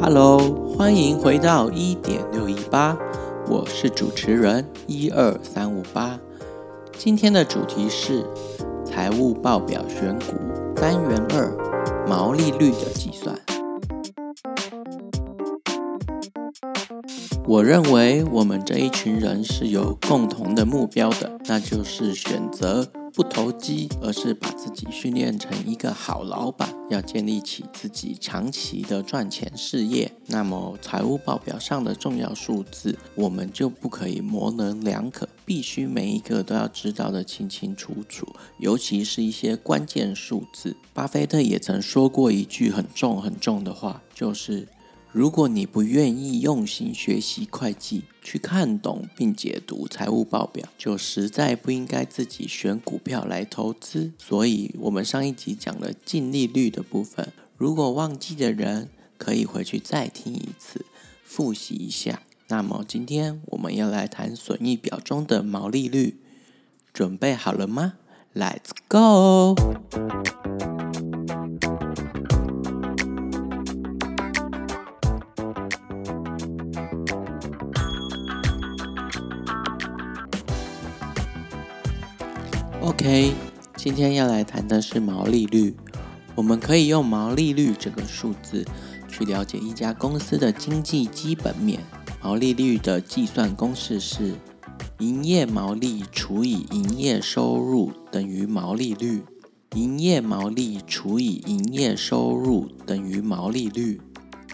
Hello，欢迎回到一点六一八，我是主持人一二三五八。今天的主题是财务报表选股单元二，毛利率的计算。我认为我们这一群人是有共同的目标的，那就是选择。不投机，而是把自己训练成一个好老板，要建立起自己长期的赚钱事业。那么，财务报表上的重要数字，我们就不可以模棱两可，必须每一个都要知道得清清楚楚。尤其是一些关键数字。巴菲特也曾说过一句很重很重的话，就是。如果你不愿意用心学习会计，去看懂并解读财务报表，就实在不应该自己选股票来投资。所以，我们上一集讲了净利率的部分，如果忘记的人可以回去再听一次，复习一下。那么，今天我们要来谈损益表中的毛利率，准备好了吗？Let's go OK，今天要来谈的是毛利率。我们可以用毛利率这个数字去了解一家公司的经济基本面。毛利率的计算公式是：营业毛利除以营业收入等于毛利率。营业毛利除以营业收入等于毛利率。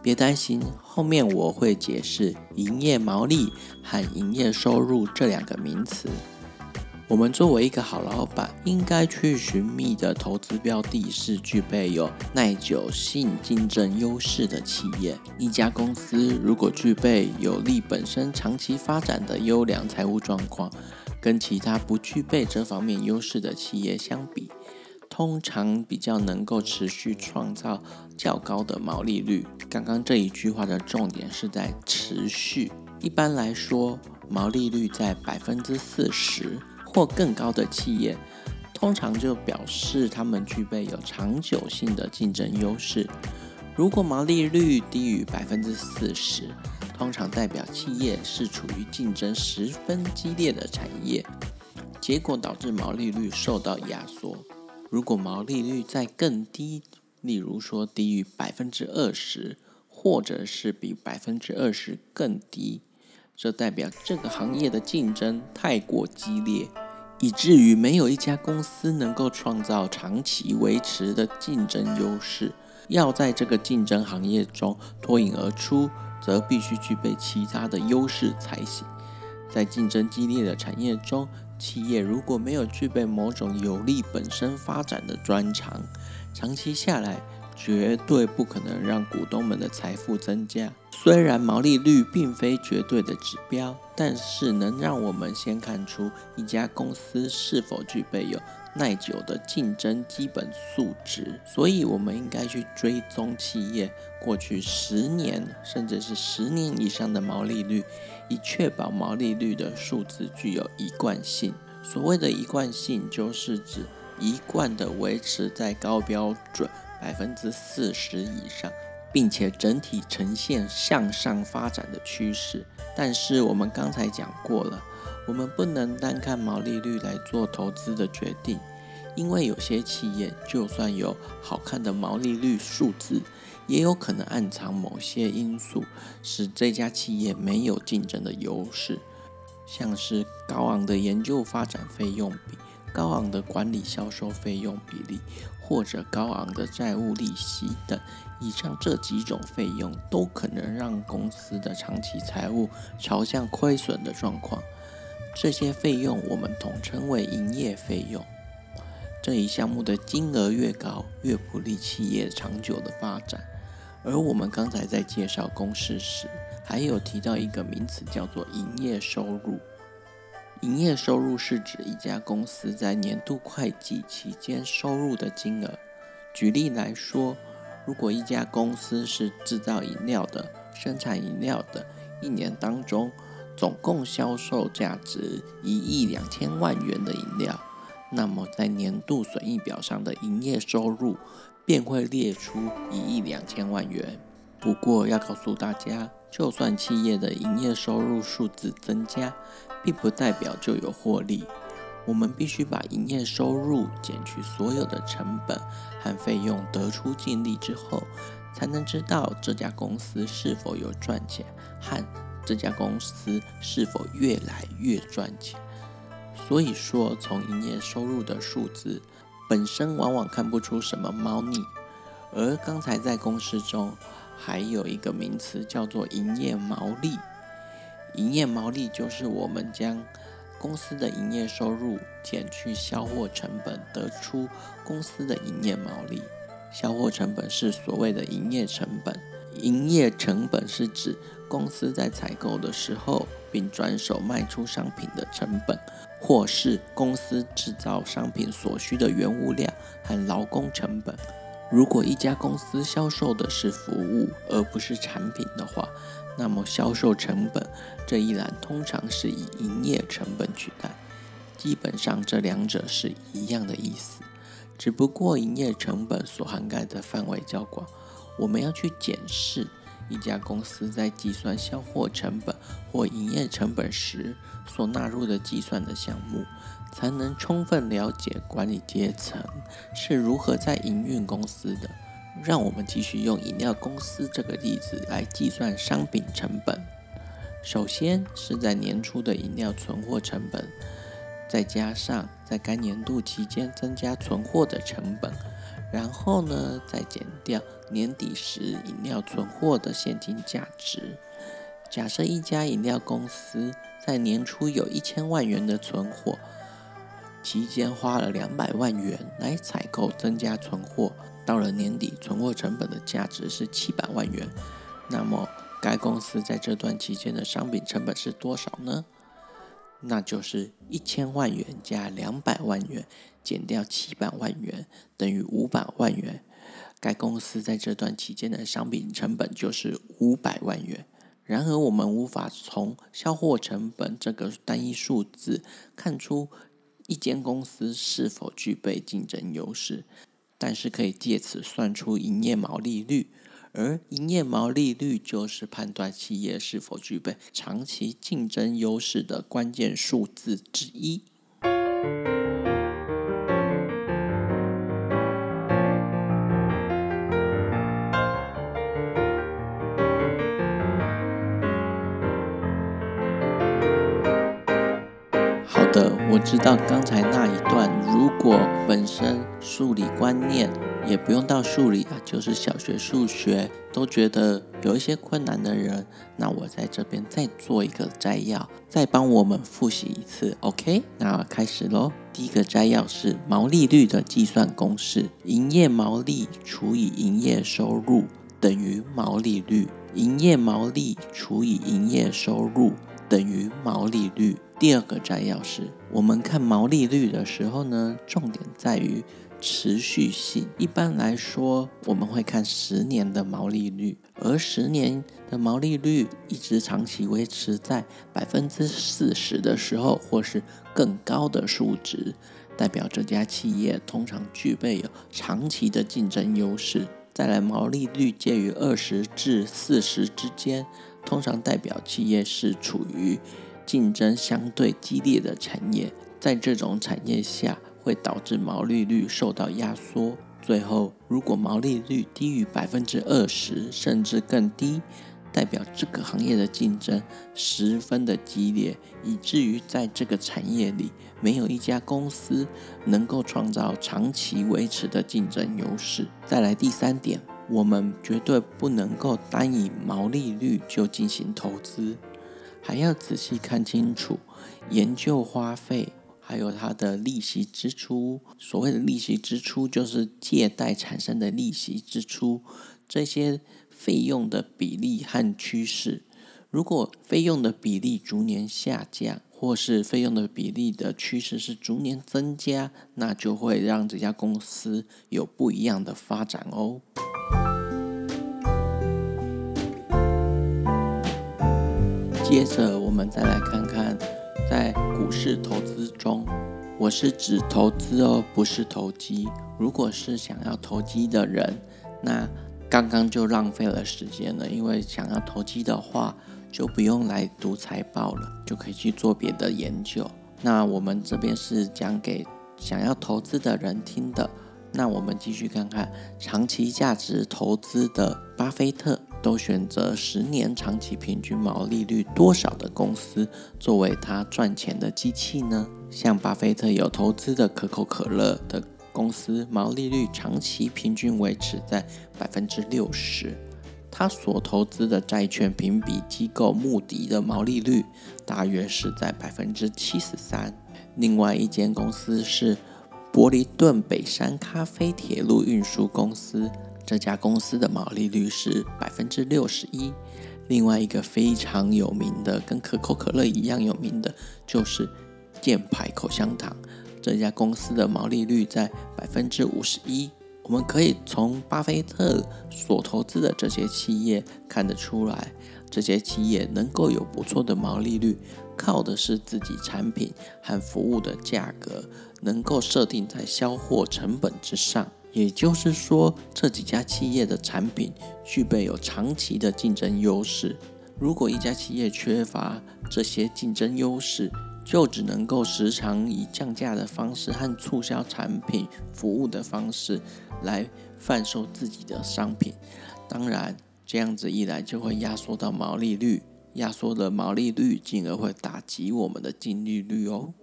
别担心，后面我会解释营业毛利和营业收入这两个名词。我们作为一个好老板，应该去寻觅的投资标的是具备有耐久性竞争优势的企业。一家公司如果具备有利本身长期发展的优良财务状况，跟其他不具备这方面优势的企业相比，通常比较能够持续创造较高的毛利率。刚刚这一句话的重点是在持续。一般来说，毛利率在百分之四十。或更高的企业，通常就表示他们具备有长久性的竞争优势。如果毛利率低于百分之四十，通常代表企业是处于竞争十分激烈的产业，结果导致毛利率受到压缩。如果毛利率再更低，例如说低于百分之二十，或者是比百分之二十更低，这代表这个行业的竞争太过激烈。以至于没有一家公司能够创造长期维持的竞争优势。要在这个竞争行业中脱颖而出，则必须具备其他的优势才行。在竞争激烈的产业中，企业如果没有具备某种有利本身发展的专长，长期下来，绝对不可能让股东们的财富增加。虽然毛利率并非绝对的指标，但是能让我们先看出一家公司是否具备有耐久的竞争基本素质。所以，我们应该去追踪企业过去十年甚至是十年以上的毛利率，以确保毛利率的数字具有一贯性。所谓的一贯性，就是指一贯的维持在高标准。百分之四十以上，并且整体呈现向上发展的趋势。但是我们刚才讲过了，我们不能单看毛利率来做投资的决定，因为有些企业就算有好看的毛利率数字，也有可能暗藏某些因素，使这家企业没有竞争的优势，像是高昂的研究发展费用比。高昂的管理销售费用比例，或者高昂的债务利息等，以上这几种费用都可能让公司的长期财务朝向亏损的状况。这些费用我们统称为营业费用。这一项目的金额越高，越不利企业长久的发展。而我们刚才在介绍公式时，还有提到一个名词，叫做营业收入。营业收入是指一家公司在年度会计期间收入的金额。举例来说，如果一家公司是制造饮料的、生产饮料的，一年当中总共销售价值一亿两千万元的饮料，那么在年度损益表上的营业收入便会列出一亿两千万元。不过要告诉大家，就算企业的营业收入数字增加，并不代表就有获利。我们必须把营业收入减去所有的成本和费用，得出净利之后，才能知道这家公司是否有赚钱，和这家公司是否越来越赚钱。所以说，从营业收入的数字本身往往看不出什么猫腻，而刚才在公式中还有一个名词叫做营业毛利。营业毛利就是我们将公司的营业收入减去销货成本，得出公司的营业毛利。销货成本是所谓的营业成本，营业成本是指公司在采购的时候并转手卖出商品的成本，或是公司制造商品所需的原物料和劳工成本。如果一家公司销售的是服务而不是产品的话，那么销售成本这一栏通常是以营业成本取代。基本上这两者是一样的意思，只不过营业成本所涵盖的范围较广。我们要去检视一家公司在计算销货成本或营业成本时所纳入的计算的项目。才能充分了解管理阶层是如何在营运公司的。让我们继续用饮料公司这个例子来计算商品成本。首先是在年初的饮料存货成本，再加上在该年度期间增加存货的成本，然后呢，再减掉年底时饮料存货的现金价值。假设一家饮料公司在年初有一千万元的存货。期间花了两百万元来采购增加存货，到了年底存货成本的价值是七百万元。那么该公司在这段期间的商品成本是多少呢？那就是一千万元加两百万元减掉七百万元等于五百万元。该公司在这段期间的商品成本就是五百万元。然而我们无法从销货成本这个单一数字看出。一间公司是否具备竞争优势，但是可以借此算出营业毛利率，而营业毛利率就是判断企业是否具备长期竞争优势的关键数字之一。知道刚才那一段，如果本身数理观念也不用到数理啊，就是小学数学都觉得有一些困难的人，那我在这边再做一个摘要，再帮我们复习一次。OK，那开始喽。第一个摘要是毛利率的计算公式：营业毛利除以营业收入等于毛利率。营业毛利除以营业收入等于毛利率。第二个摘要是，我们看毛利率的时候呢，重点在于持续性。一般来说，我们会看十年的毛利率，而十年的毛利率一直长期维持在百分之四十的时候，或是更高的数值，代表这家企业通常具备有长期的竞争优势。再来，毛利率介于二十至四十之间，通常代表企业是处于竞争相对激烈的产业，在这种产业下会导致毛利率受到压缩。最后，如果毛利率低于百分之二十，甚至更低，代表这个行业的竞争十分的激烈，以至于在这个产业里，没有一家公司能够创造长期维持的竞争优势。再来第三点，我们绝对不能够单以毛利率就进行投资。还要仔细看清楚研究花费，还有它的利息支出。所谓的利息支出，就是借贷产生的利息支出，这些费用的比例和趋势。如果费用的比例逐年下降，或是费用的比例的趋势是逐年增加，那就会让这家公司有不一样的发展哦。接着，我们再来看看，在股市投资中，我是指投资哦，不是投机。如果是想要投机的人，那刚刚就浪费了时间了。因为想要投机的话，就不用来读财报了，就可以去做别的研究。那我们这边是讲给想要投资的人听的。那我们继续看看长期价值投资的巴菲特都选择十年长期平均毛利率多少的公司作为他赚钱的机器呢？像巴菲特有投资的可口可乐的公司，毛利率长期平均维持在百分之六十。他所投资的债券评比机构穆迪的毛利率大约是在百分之七十三。另外一间公司是。伯利顿北山咖啡铁路运输公司，这家公司的毛利率是百分之六十一。另外一个非常有名的，跟可口可乐一样有名的，就是箭牌口香糖，这家公司的毛利率在百分之五十一。我们可以从巴菲特所投资的这些企业看得出来，这些企业能够有不错的毛利率。靠的是自己产品和服务的价格能够设定在销货成本之上，也就是说，这几家企业的产品具备有长期的竞争优势。如果一家企业缺乏这些竞争优势，就只能够时常以降价的方式和促销产品服务的方式来贩售自己的商品。当然，这样子一来就会压缩到毛利率。压缩的毛利率，进而会打击我们的净利率哦。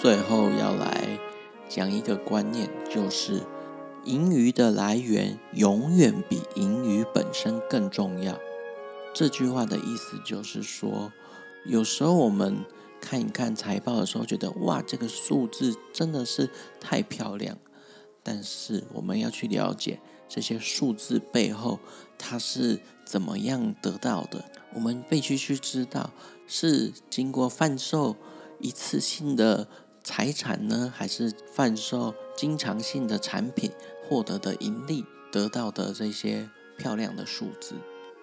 最后要来讲一个观念，就是盈余的来源永远比盈余本身更重要。这句话的意思就是说，有时候我们看一看财报的时候，觉得哇，这个数字真的是太漂亮。但是我们要去了解这些数字背后，它是怎么样得到的？我们必须去知道，是经过贩售一次性的财产呢，还是贩售经常性的产品获得的盈利得到的这些漂亮的数字？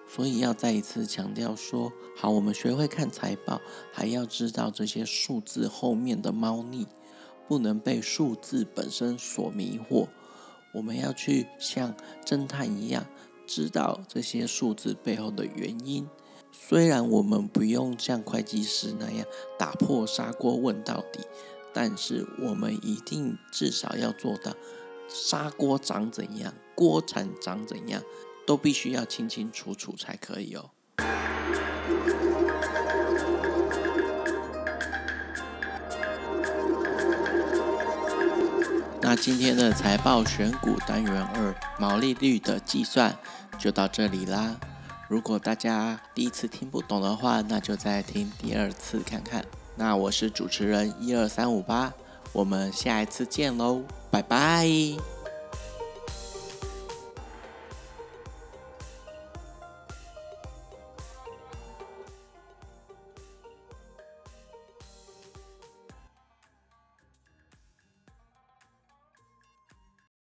所以要再一次强调说，好，我们学会看财报，还要知道这些数字后面的猫腻。不能被数字本身所迷惑，我们要去像侦探一样，知道这些数字背后的原因。虽然我们不用像会计师那样打破砂锅问到底，但是我们一定至少要做到砂锅长怎样，锅铲长怎样，都必须要清清楚楚才可以哦。那今天的财报选股单元二毛利率的计算就到这里啦。如果大家第一次听不懂的话，那就再听第二次看看。那我是主持人一二三五八，我们下一次见喽，拜拜。